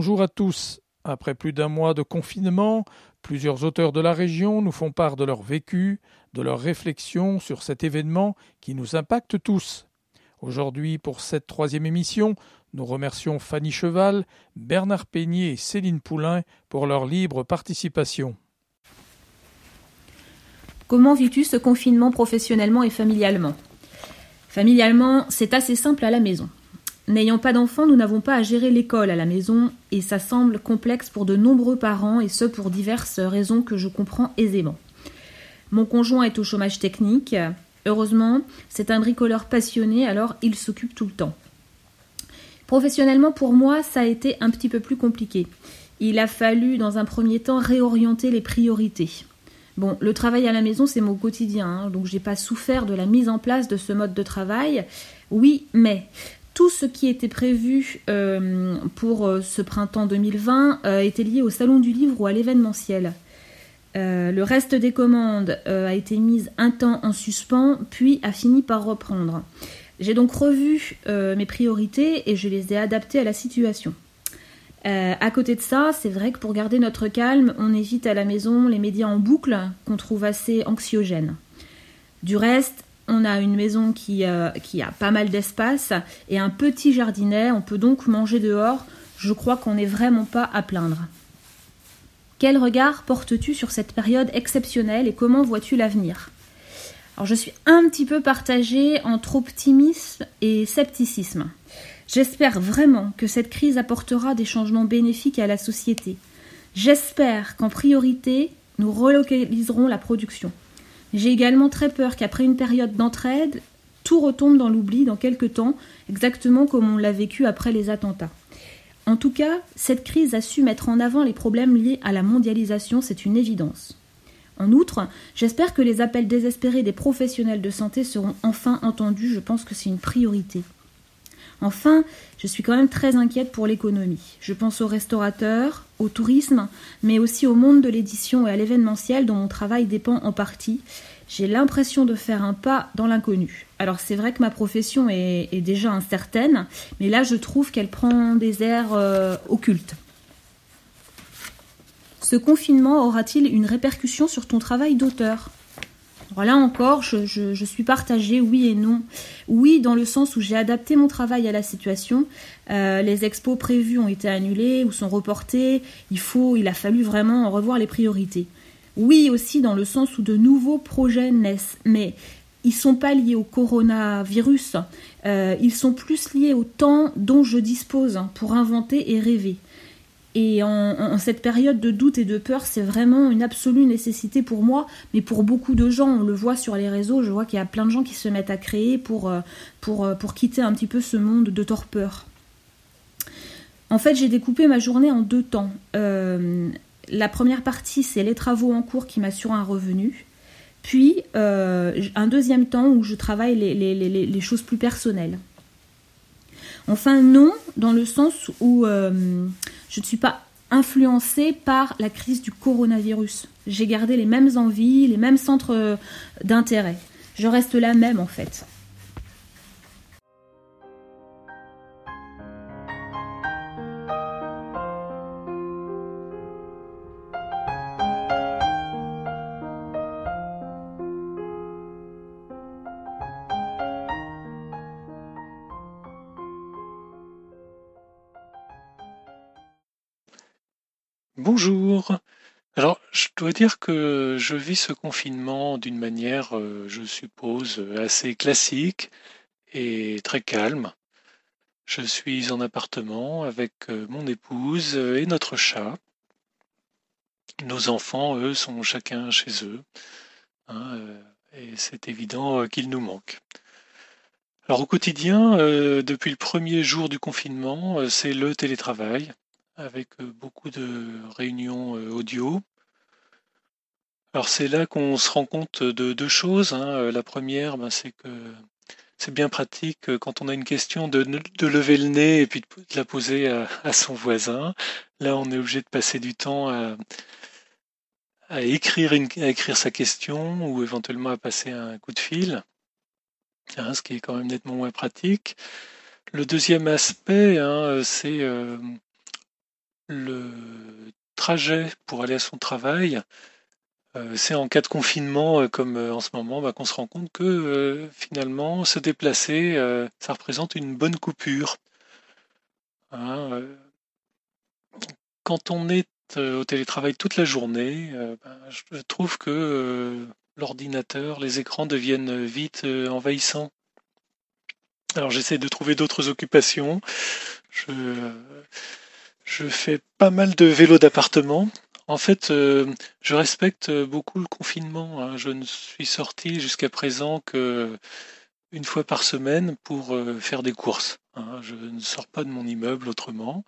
Bonjour à tous. Après plus d'un mois de confinement, plusieurs auteurs de la région nous font part de leur vécu, de leurs réflexions sur cet événement qui nous impacte tous. Aujourd'hui, pour cette troisième émission, nous remercions Fanny Cheval, Bernard Peigné et Céline Poulain pour leur libre participation. Comment vis-tu ce confinement professionnellement et familialement? Familialement, c'est assez simple à la maison. N'ayant pas d'enfants, nous n'avons pas à gérer l'école à la maison et ça semble complexe pour de nombreux parents et ce pour diverses raisons que je comprends aisément. Mon conjoint est au chômage technique. Heureusement, c'est un bricoleur passionné, alors il s'occupe tout le temps. Professionnellement, pour moi, ça a été un petit peu plus compliqué. Il a fallu, dans un premier temps, réorienter les priorités. Bon, le travail à la maison, c'est mon quotidien, hein, donc j'ai pas souffert de la mise en place de ce mode de travail. Oui, mais tout ce qui était prévu euh, pour euh, ce printemps 2020 euh, était lié au salon du livre ou à l'événementiel. le reste des commandes a été mise un temps en suspens, puis a fini par reprendre. J'ai donc revu mes priorités et je les ai adaptées à la situation. à côté de ça, c'est vrai que pour garder notre calme, on évite à la maison les médias en boucle qu'on trouve assez anxiogènes. Du reste, on a une maison qui, euh, qui a pas mal d'espace et un petit jardinet. On peut donc manger dehors. Je crois qu'on n'est vraiment pas à plaindre. Quel regard portes-tu sur cette période exceptionnelle et comment vois-tu l'avenir? Alors je suis un petit peu partagée entre optimisme et scepticisme. J'espère vraiment que cette crise apportera des changements bénéfiques à la société. J'espère qu'en priorité, nous relocaliserons la production. J'ai également très peur qu'après une période d'entraide, tout retombe dans l'oubli dans quelques temps, exactement comme on l'a vécu après les attentats. En tout cas, cette crise a su mettre en avant les problèmes liés à la mondialisation, c'est une évidence. En outre, j'espère que les appels désespérés des professionnels de santé seront enfin entendus, je pense que c'est une priorité. Enfin, je suis quand même très inquiète pour l'économie. Je pense aux restaurateurs, au tourisme, mais aussi au monde de l'édition et à l'événementiel dont mon travail dépend en partie. J'ai l'impression de faire un pas dans l'inconnu. Alors c'est vrai que ma profession est, déjà incertaine, mais là je trouve qu'elle prend des airs euh, occultes. Ce confinement aura-t-il une répercussion sur ton travail d'auteur? Alors là encore, je, suis partagée, oui et non. Oui, dans le sens où j'ai adapté mon travail à la situation. Euh, les expos prévus ont été annulés ou sont reportés. Il faut, il a fallu vraiment revoir les priorités. Oui aussi dans le sens où de nouveaux projets naissent, mais ils sont pas liés au coronavirus. Euh, ils sont plus liés au temps dont je dispose pour inventer et rêver. Et en, cette période de doute et de peur, c'est vraiment une absolue nécessité pour moi, mais pour beaucoup de gens, on le voit sur les réseaux, je vois qu'il y a plein de gens qui se mettent à créer pour, euh, pour, euh, pour quitter un petit peu ce monde de torpeur. En fait, j'ai découpé ma journée en deux temps. Euh, la première partie, c'est les travaux en cours qui m'assurent un revenu. Puis, un deuxième temps où je travaille les, les, les, les, choses plus personnelles. Enfin, non, dans le sens où je ne suis pas influencée par la crise du coronavirus. J'ai gardé les mêmes envies, les mêmes centres d'intérêt. Je reste la même en fait. Bonjour. Alors, je dois dire que je vis ce confinement d'une manière, euh, je suppose, assez classique et très calme. Je suis en appartement avec euh, mon épouse et notre chat. Nos enfants, eux, sont chacun chez eux. Hein, euh, et c'est évident qu'ils nous manquent. Alors au quotidien, depuis le premier jour du confinement, c'est le télétravail avec beaucoup de réunions audio. Alors c'est là qu'on se rend compte de deux choses. Hein. La première, ben, c'est que c'est bien pratique quand on a une question de, lever le nez et puis de la poser à, son voisin. Là, on est obligé de passer du temps à, écrire, à écrire sa question ou éventuellement à passer un coup de fil, ce qui est quand même nettement moins pratique. Le deuxième aspect, hein, c'est le trajet pour aller à son travail, c'est en cas de confinement comme en ce moment bah, qu'on se rend compte que finalement se déplacer, ça représente une bonne coupure. Hein, quand on est au télétravail toute la journée, ben, je trouve que l'ordinateur, les écrans deviennent vite envahissants. Alors j'essaie de trouver d'autres occupations. Je, je fais pas mal de vélo d'appartement. En fait, euh, je respecte beaucoup le confinement. Hein. Je ne suis sorti jusqu'à présent que une fois par semaine pour euh, faire des courses. Hein. Je ne sors pas de mon immeuble autrement.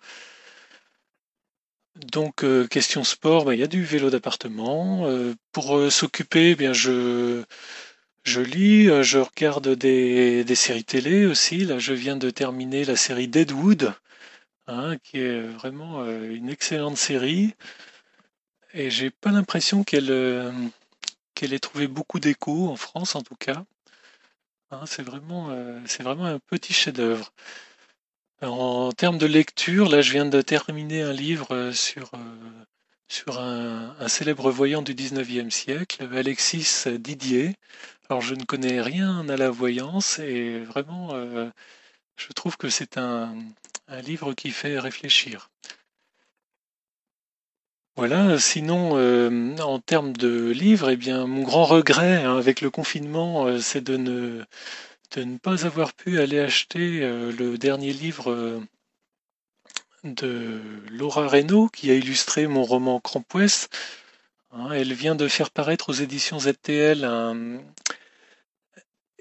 Donc, euh, question sport, ben, il y a du vélo d'appartement. pour s'occuper, eh bien je je lis, je regarde des, des séries télé aussi. Là, je viens de terminer la série Deadwood. Qui est vraiment euh, une excellente série. Et j'ai pas l'impression qu'elle euh, qu'elle ait trouvé beaucoup d'écho en France, en tout cas. Hein, c'est vraiment, euh, c'est vraiment un petit chef-d'œuvre. En termes de lecture, là, je viens de terminer un livre sur, un célèbre voyant du 19e siècle, Alexis Didier. Alors, je ne connais rien à la voyance et vraiment, je trouve que c'est un, un livre qui fait réfléchir. Voilà, sinon, euh, en termes de livres, eh bien, mon grand regret hein, avec le confinement, euh, c'est de ne, pas avoir pu aller acheter euh, le dernier livre de Laura Reynaud, qui a illustré mon roman Crampouès. Hein, elle vient de faire paraître aux éditions ZTL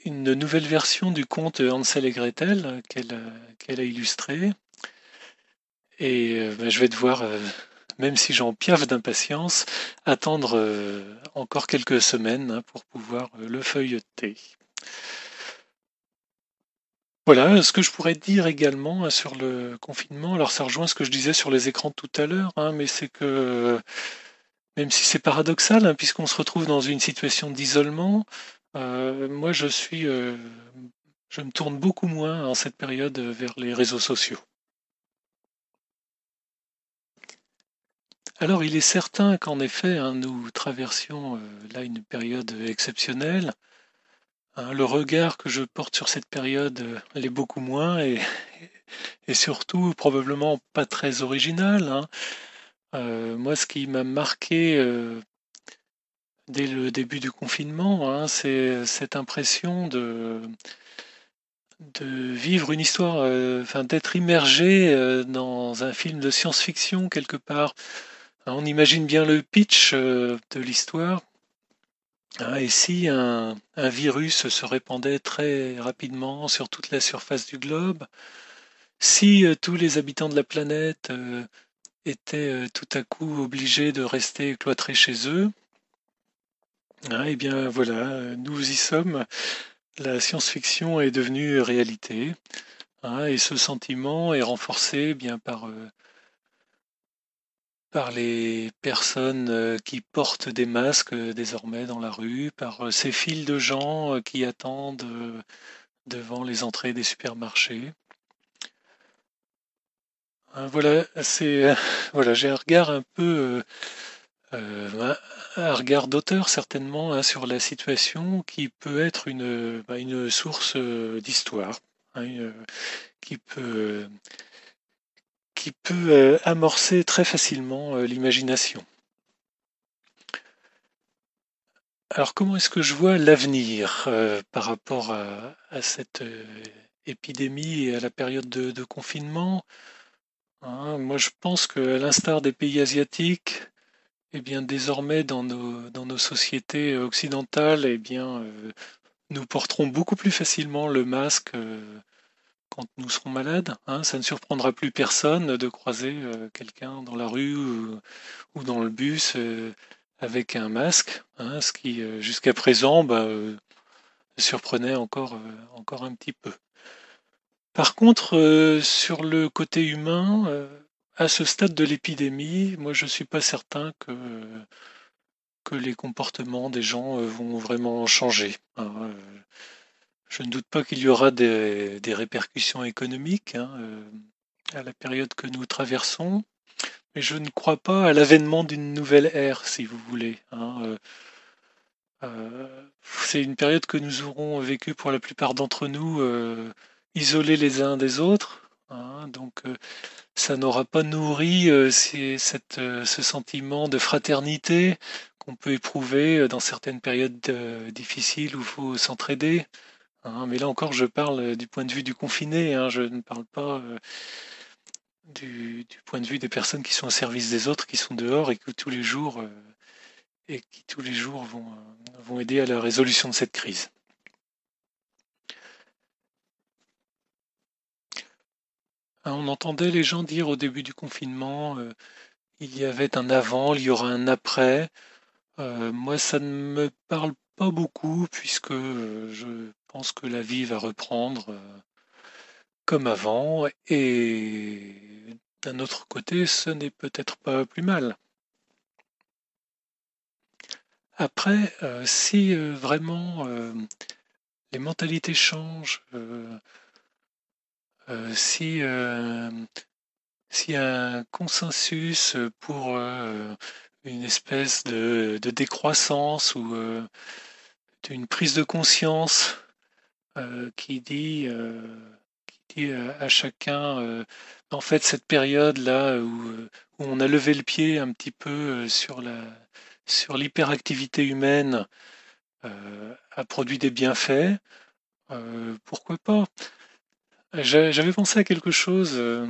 une nouvelle version du conte Hansel et Gretel qu'elle a illustré. Et euh, bah, je vais devoir, euh, même si j'en piaffe d'impatience, attendre euh, encore quelques semaines hein, pour pouvoir le feuilleter. Voilà ce que je pourrais dire également hein, sur le confinement. Alors ça rejoint ce que je disais sur les écrans tout à l'heure, hein, mais c'est que même si c'est paradoxal, puisqu'on se retrouve dans une situation d'isolement, moi je suis, je me tourne beaucoup moins en cette période vers les réseaux sociaux. Alors, il est certain qu'en effet, hein, nous traversions euh, là une période exceptionnelle. Hein, le regard que je porte sur cette période euh, l'est beaucoup moins et, surtout probablement pas très original. Hein. Euh, moi, ce qui m'a marqué dès le début du confinement, c'est cette impression de, de vivre une histoire, enfin d'être immergé dans un film de science-fiction quelque part. On imagine bien le pitch euh, de l'histoire. Ah, et si un, virus se répandait très rapidement sur toute la surface du globe, si euh, tous les habitants de la planète euh, étaient tout à coup obligés de rester cloîtrés chez eux, ah, eh bien voilà, nous y sommes. La science-fiction est devenue réalité. Ah, et ce sentiment est renforcé eh bien par par les personnes euh, qui portent des masques euh, désormais dans la rue, par euh, ces files de gens qui attendent devant les entrées des supermarchés. Hein, voilà, c'est voilà, j'ai un regard un peu un regard d'auteur certainement hein, sur la situation qui peut être une, bah, une source d'histoire, hein, qui peut qui peut euh, amorcer très facilement euh, l'imagination. Alors comment est-ce que je vois l'avenir euh, par rapport à, cette épidémie et à la période de, confinement? Hein, Moi je pense qu'à l'instar des pays asiatiques, eh bien désormais dans nos, dans nos sociétés occidentales, eh bien nous porterons beaucoup plus facilement le masque quand nous serons malades. Hein, ça ne surprendra plus personne de croiser euh, quelqu'un dans la rue ou, dans le bus euh, avec un masque, hein, ce qui euh, jusqu'à présent bah, surprenait encore, encore un petit peu. Par contre, sur le côté humain, à ce stade de l'épidémie, moi je ne suis pas certain que, les comportements des gens vont vraiment changer. Je ne doute pas qu'il y aura des, répercussions économiques hein, euh, à la période que nous traversons. mais je ne crois pas à l'avènement d'une nouvelle ère, si vous voulez. Hein, c'est une période que nous aurons vécue pour la plupart d'entre nous isolés les uns des autres. Hein, donc ça n'aura pas nourri ce sentiment de fraternité qu'on peut éprouver dans certaines périodes difficiles où il faut s'entraider. Hein. mais là encore, je parle du point de vue du confiné, hein, je ne parle pas du, point de vue des personnes qui sont au service des autres, qui sont dehors et qui tous les jours, et qui tous les jours vont, aider à la résolution de cette crise. Hein, on entendait les gens dire au début du confinement, euh, il y avait un avant, il y aura un après. Euh, moi, ça ne me parle pas beaucoup puisque euh, je pense que la vie va reprendre comme avant et d'un autre côté, ce n'est peut-être pas plus mal. Après, si vraiment les mentalités changent, euh, si euh, a un consensus pour euh, une espèce de, décroissance ou d'une prise de conscience qui dit, qui dit à, chacun, en fait, cette période-là où, on a levé le pied un petit peu sur la sur l'hyperactivité humaine a produit des bienfaits, pourquoi pas j'avais pensé à quelque chose euh,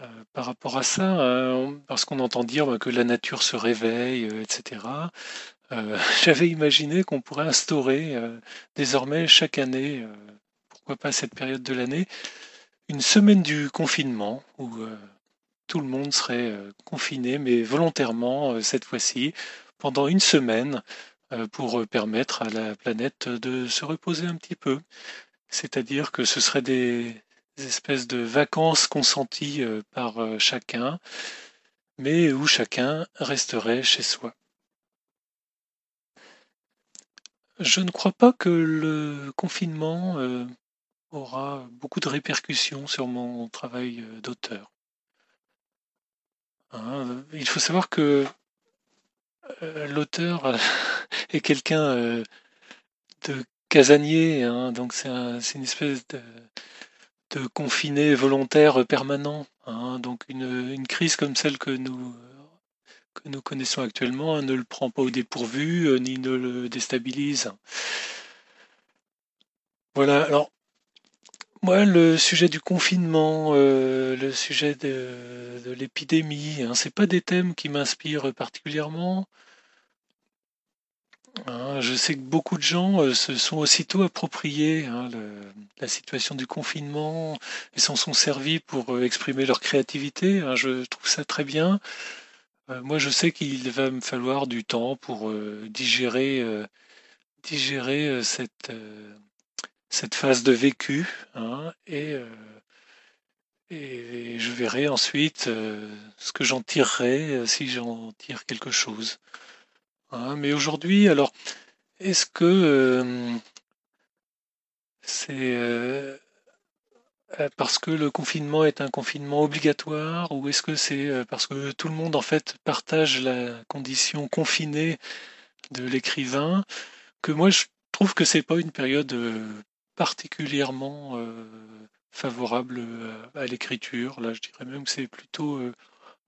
euh, par rapport à ça, euh, parce qu'on entend dire bah, que la nature se réveille, etc. J'avais imaginé qu'on pourrait instaurer désormais chaque année, pourquoi pas cette période de l'année, une semaine du confinement où tout le monde serait confiné, mais volontairement cette fois-ci, pendant une semaine, pour permettre à la planète de se reposer un petit peu. C'est-à-dire que ce seraient des, espèces de vacances consenties euh, par euh, chacun, mais où chacun resterait chez soi. Je ne crois pas que le confinement euh, aura beaucoup de répercussions sur mon travail d'auteur. Hein, il faut savoir que l'auteur est quelqu'un de casanier, hein, donc c'est une espèce de, confiné volontaire permanent. Hein, donc une, crise comme celle que nous, que nous connaissons actuellement ne le prend pas au dépourvu euh, ni ne le déstabilise. Voilà, alors moi le sujet du confinement, euh, le sujet de, l'épidémie, hein, c'est pas des thèmes qui m'inspirent particulièrement. Hein, je sais que beaucoup de gens euh, se sont aussitôt appropriés hein, la situation du confinement et s'en sont servis pour exprimer leur créativité. Hein, je trouve ça très bien. Euh, moi, je sais qu'il va me falloir du temps pour digérer, digérer cette, cette phase de vécu et, et je verrai ensuite ce que j'en tirerai si j'en tire quelque chose. Hein, mais aujourd'hui, alors, est-ce que euh, c'est euh, euh, parce que le confinement est un confinement obligatoire ou est-ce que c'est parce que tout le monde en fait partage la condition confinée de l'écrivain que moi je trouve que c'est pas une période particulièrement favorable à l'écriture. Là, je dirais même que c'est plutôt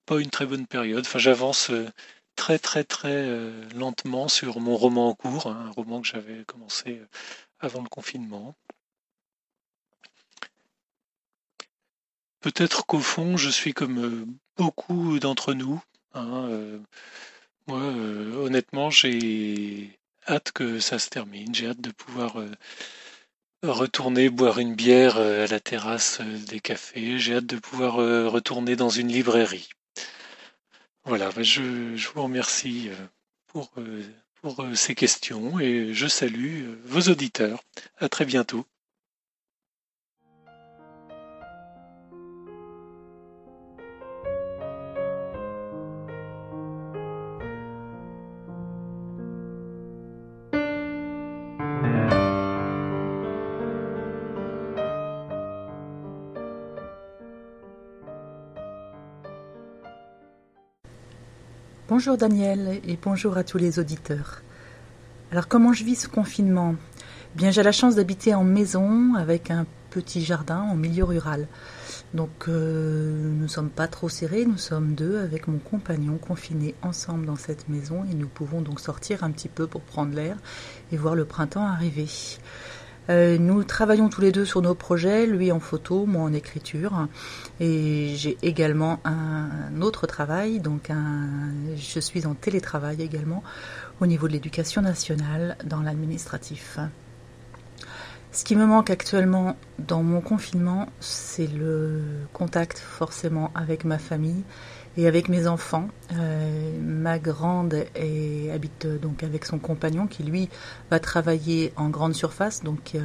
pas une très bonne période. Enfin, j'avance très très très euh, lentement sur mon roman en cours, hein, un roman que j'avais commencé euh, avant le confinement. Peut-être qu'au fond, je suis comme euh, beaucoup d'entre nous. Hein, moi, honnêtement, j'ai hâte que ça se termine. J'ai hâte de pouvoir retourner boire une bière à la terrasse des cafés. J'ai hâte de pouvoir retourner dans une librairie. Voilà, bah, je, vous remercie euh, pour, euh, pour euh, ces questions et je salue vos auditeurs. À très bientôt. Bonjour Daniel et bonjour à tous les auditeurs. Alors comment je vis ce confinement? Eh Bien j'ai la chance d'habiter en maison avec un petit jardin en milieu rural. Donc euh, nous ne sommes pas trop serrés, nous sommes deux avec mon compagnon confinés ensemble dans cette maison et nous pouvons donc sortir un petit peu pour prendre l'air et voir le printemps arriver. Euh, nous travaillons tous les deux sur nos projets, lui en photo, moi en écriture. Et j'ai également un autre travail, donc je suis en télétravail également au niveau de l'éducation nationale dans l'administratif. Ce qui me manque actuellement dans mon confinement, c'est le contact forcément avec ma famille et avec mes enfants. Euh, ma grande habite donc avec son compagnon qui lui va travailler en grande surface, donc euh,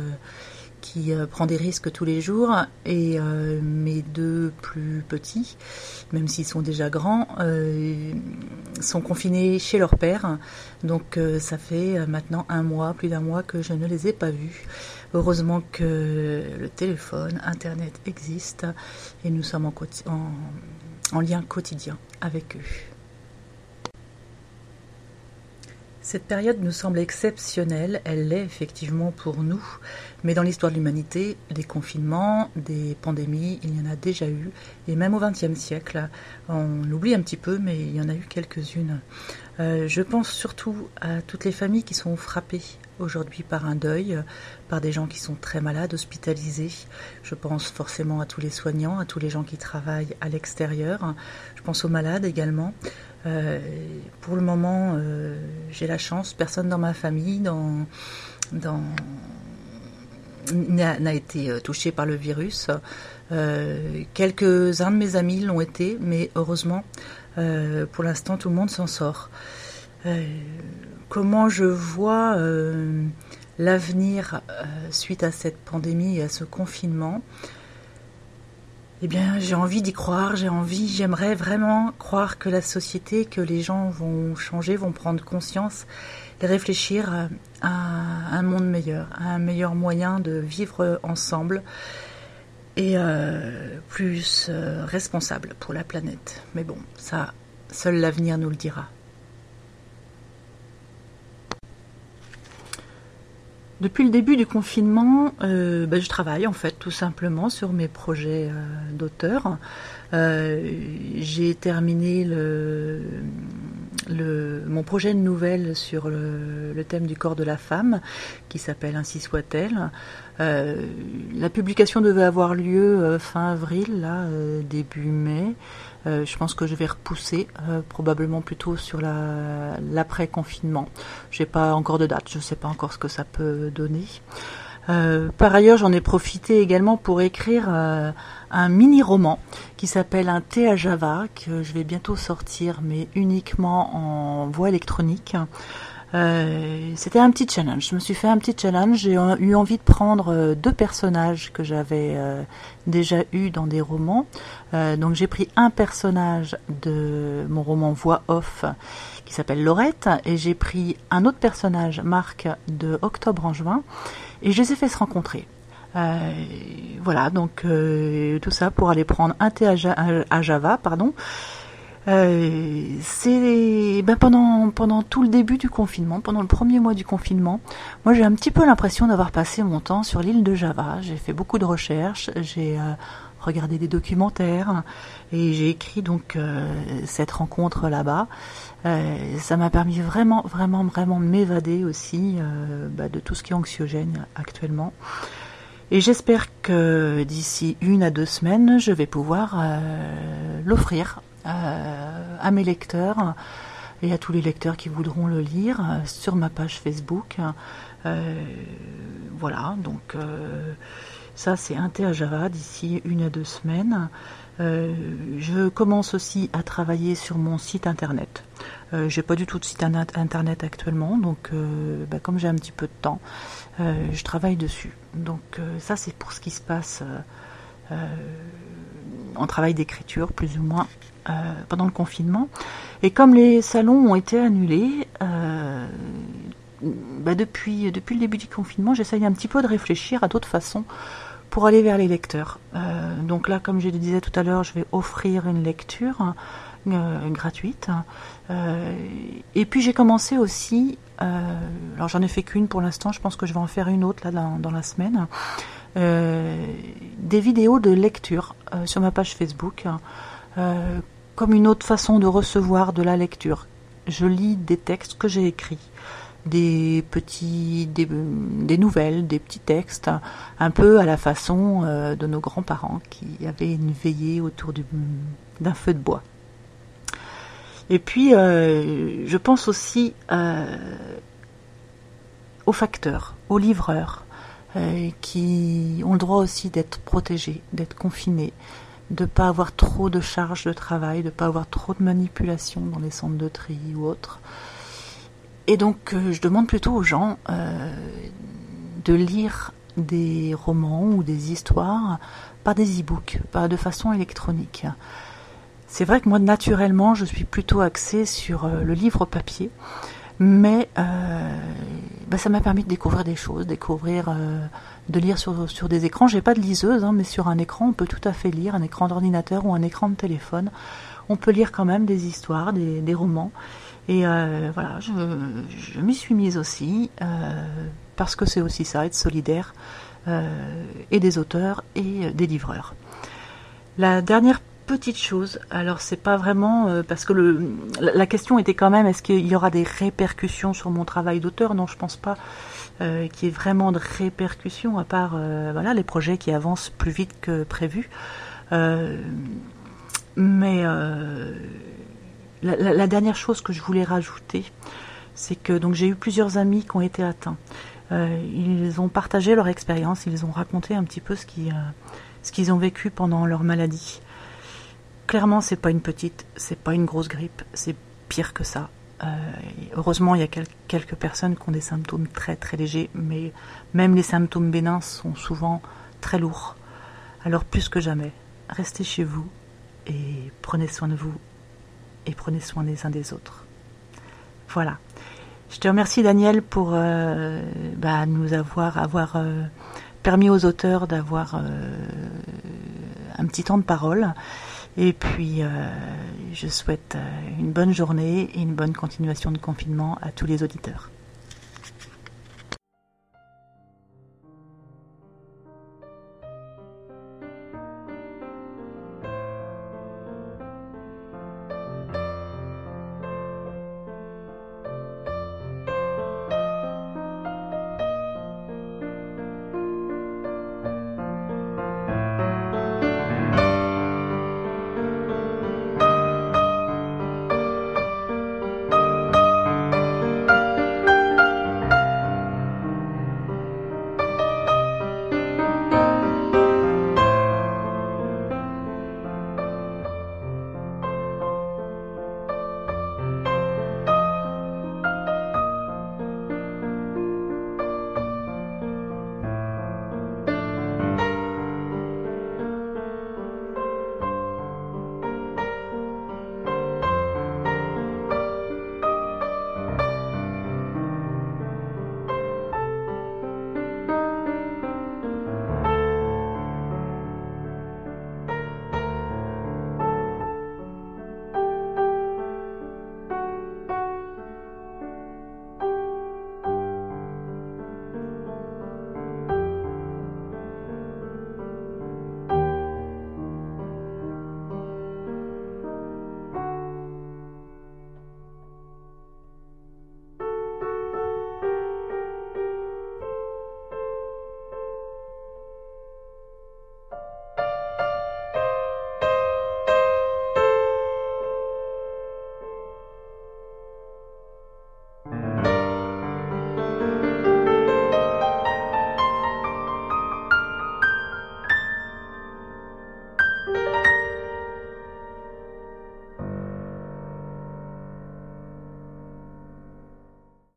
qui euh, prend des risques tous les jours, et mes deux plus petits, même s'ils sont déjà grands, sont confinés chez leur père. Donc ça fait maintenant un mois, plus d'un mois que je ne les ai pas vus. Heureusement que le téléphone, Internet existe et nous sommes en, en en lien quotidien avec eux. Cette période nous semble exceptionnelle, elle l'est effectivement pour nous, mais dans l'histoire de l'humanité, des confinements, des pandémies, il y en a déjà eu, et même au XXe siècle, on oublie un petit peu, mais il y en a eu quelques-unes. Euh, je pense surtout à toutes les familles qui sont frappées aujourd'hui par un deuil, par des gens qui sont très malades, hospitalisés. Je pense forcément à tous les soignants, à tous les gens qui travaillent à l'extérieur. Je pense aux malades également. Euh, pour le moment, euh, j'ai la chance, personne dans ma famille dans, dans, n'a été touché par le virus. Quelques-uns de mes amis l'ont été, mais heureusement, euh, pour l'instant, tout le monde s'en sort. Euh, comment je vois euh, l'avenir suite à cette pandémie et à ce confinement eh bien, j'ai envie d'y croire, j'ai envie, j'aimerais vraiment croire que la société, que les gens vont changer, vont prendre conscience et réfléchir à un monde meilleur, à un meilleur moyen de vivre ensemble, et euh, plus euh, responsable pour la planète. Mais bon, ça, seul l'avenir nous le dira. Depuis le début du confinement, euh, ben, je travaille en fait tout simplement sur mes projets d'auteur. J'ai terminé le, le, mon projet de nouvelle sur le, thème du corps de la femme, qui s'appelle Ainsi soit-elle. Euh, la publication devait avoir lieu euh, fin avril, là, euh, début mai. Je pense que je vais repousser, probablement plutôt sur l'après-confinement. J'ai pas encore de date, je ne sais pas encore ce que ça peut donner. par ailleurs, j'en ai profité également pour écrire un mini-roman qui s'appelle Un thé à Java, que je vais bientôt sortir, mais uniquement en voie électronique. Euh, c'était un petit challenge. Je me suis fait un petit challenge. J'ai eu envie de prendre euh, deux personnages que j'avais euh, déjà eu dans des romans. donc j'ai pris un personnage de mon roman Voix off qui s'appelle Laurette et j'ai pris un autre personnage, Marc, de Octobre en juin et je les ai fait se rencontrer. Euh, voilà, donc euh, tout ça pour aller prendre un thé à, Java, pardon. Euh, c'est ben pendant tout le début du confinement, pendant le premier mois du confinement, moi j'ai un petit peu l'impression d'avoir passé mon temps sur l'île de Java. J'ai fait beaucoup de recherches, j'ai regardé des documentaires et j'ai écrit donc cette rencontre là-bas. ça m'a permis vraiment vraiment vraiment de m'évader aussi bah, de tout ce qui est anxiogène actuellement. Et j'espère que d'ici une à deux semaines, je vais pouvoir euh, l'offrir euh, à mes lecteurs et à tous les lecteurs qui voudront le lire euh, sur ma page Facebook. voilà, donc ça c'est un thé à Java d'ici une à deux semaines. je commence aussi à travailler sur mon site internet. Euh, j'ai pas du tout de site internet actuellement, donc bah, comme j'ai un petit peu de temps, euh, je travaille dessus. Donc euh, ça c'est pour ce qui se passe euh, en travail d'écriture plus ou moins pendant le confinement. Et comme les salons ont été annulés, bah, depuis, depuis le début du confinement, j'essaye un petit peu de réfléchir à d'autres façons pour aller vers les lecteurs. donc là, comme je le disais tout à l'heure, je vais offrir une lecture gratuite. et puis j'ai commencé aussi, alors j'en ai fait qu'une pour l'instant, je pense que je vais en faire une autre là dans, la semaine, des vidéos de lecture sur ma page Facebook, comme une autre façon de recevoir de la lecture. Je lis des textes que j'ai écrits des petits des, nouvelles, des petits textes, un peu à la façon euh, de nos grands-parents qui avaient une veillée autour d'un feu de bois. Et puis, euh, je pense aussi euh, aux facteurs, aux livreurs, qui ont le droit aussi d'être protégés, d'être confinés, de ne pas avoir trop de charges de travail, de ne pas avoir trop de manipulation dans les centres de tri ou autres. Et donc, euh, je demande plutôt aux gens euh, de lire des romans ou des histoires par des e-books, pas de façon électronique. C'est vrai que moi, naturellement, je suis plutôt axée sur euh, le livre papier, mais bah, ça m'a permis de découvrir des choses, découvrir, de lire sur, sur des écrans. J'ai pas de liseuse, hein, mais sur un écran, on peut tout à fait lire, un écran d'ordinateur ou un écran de téléphone. On peut lire quand même des histoires, des, des romans. Et euh, voilà, je, je m'y suis mise aussi, euh, parce que c'est aussi ça, être solidaire, euh, et des auteurs et des livreurs. La dernière petite chose, alors c'est pas vraiment, parce que la question était quand même, est-ce qu'il y aura des répercussions sur mon travail d'auteur? Non, je pense pas qu'il y ait vraiment de répercussions, à part voilà, les projets qui avancent plus vite que prévu. mais la, dernière chose que je voulais rajouter, c'est que donc j'ai eu plusieurs amis qui ont été atteints. Euh, ils ont partagé leur expérience, ils ont raconté un petit peu ce qu'ils ont vécu pendant leur maladie. Clairement, c'est pas une petite, c'est pas une grosse grippe, c'est pire que ça. Euh, heureusement, il y a quelques personnes qui ont des symptômes très très légers, mais même les symptômes bénins sont souvent très lourds. Alors plus que jamais, restez chez vous et prenez soin de vous et prenez soin des uns des autres. Voilà. Je te remercie Daniel pour euh, bah, nous avoir, euh, permis aux auteurs d'avoir un petit temps de parole. Et puis, je souhaite une bonne journée et une bonne continuation de confinement à tous les auditeurs.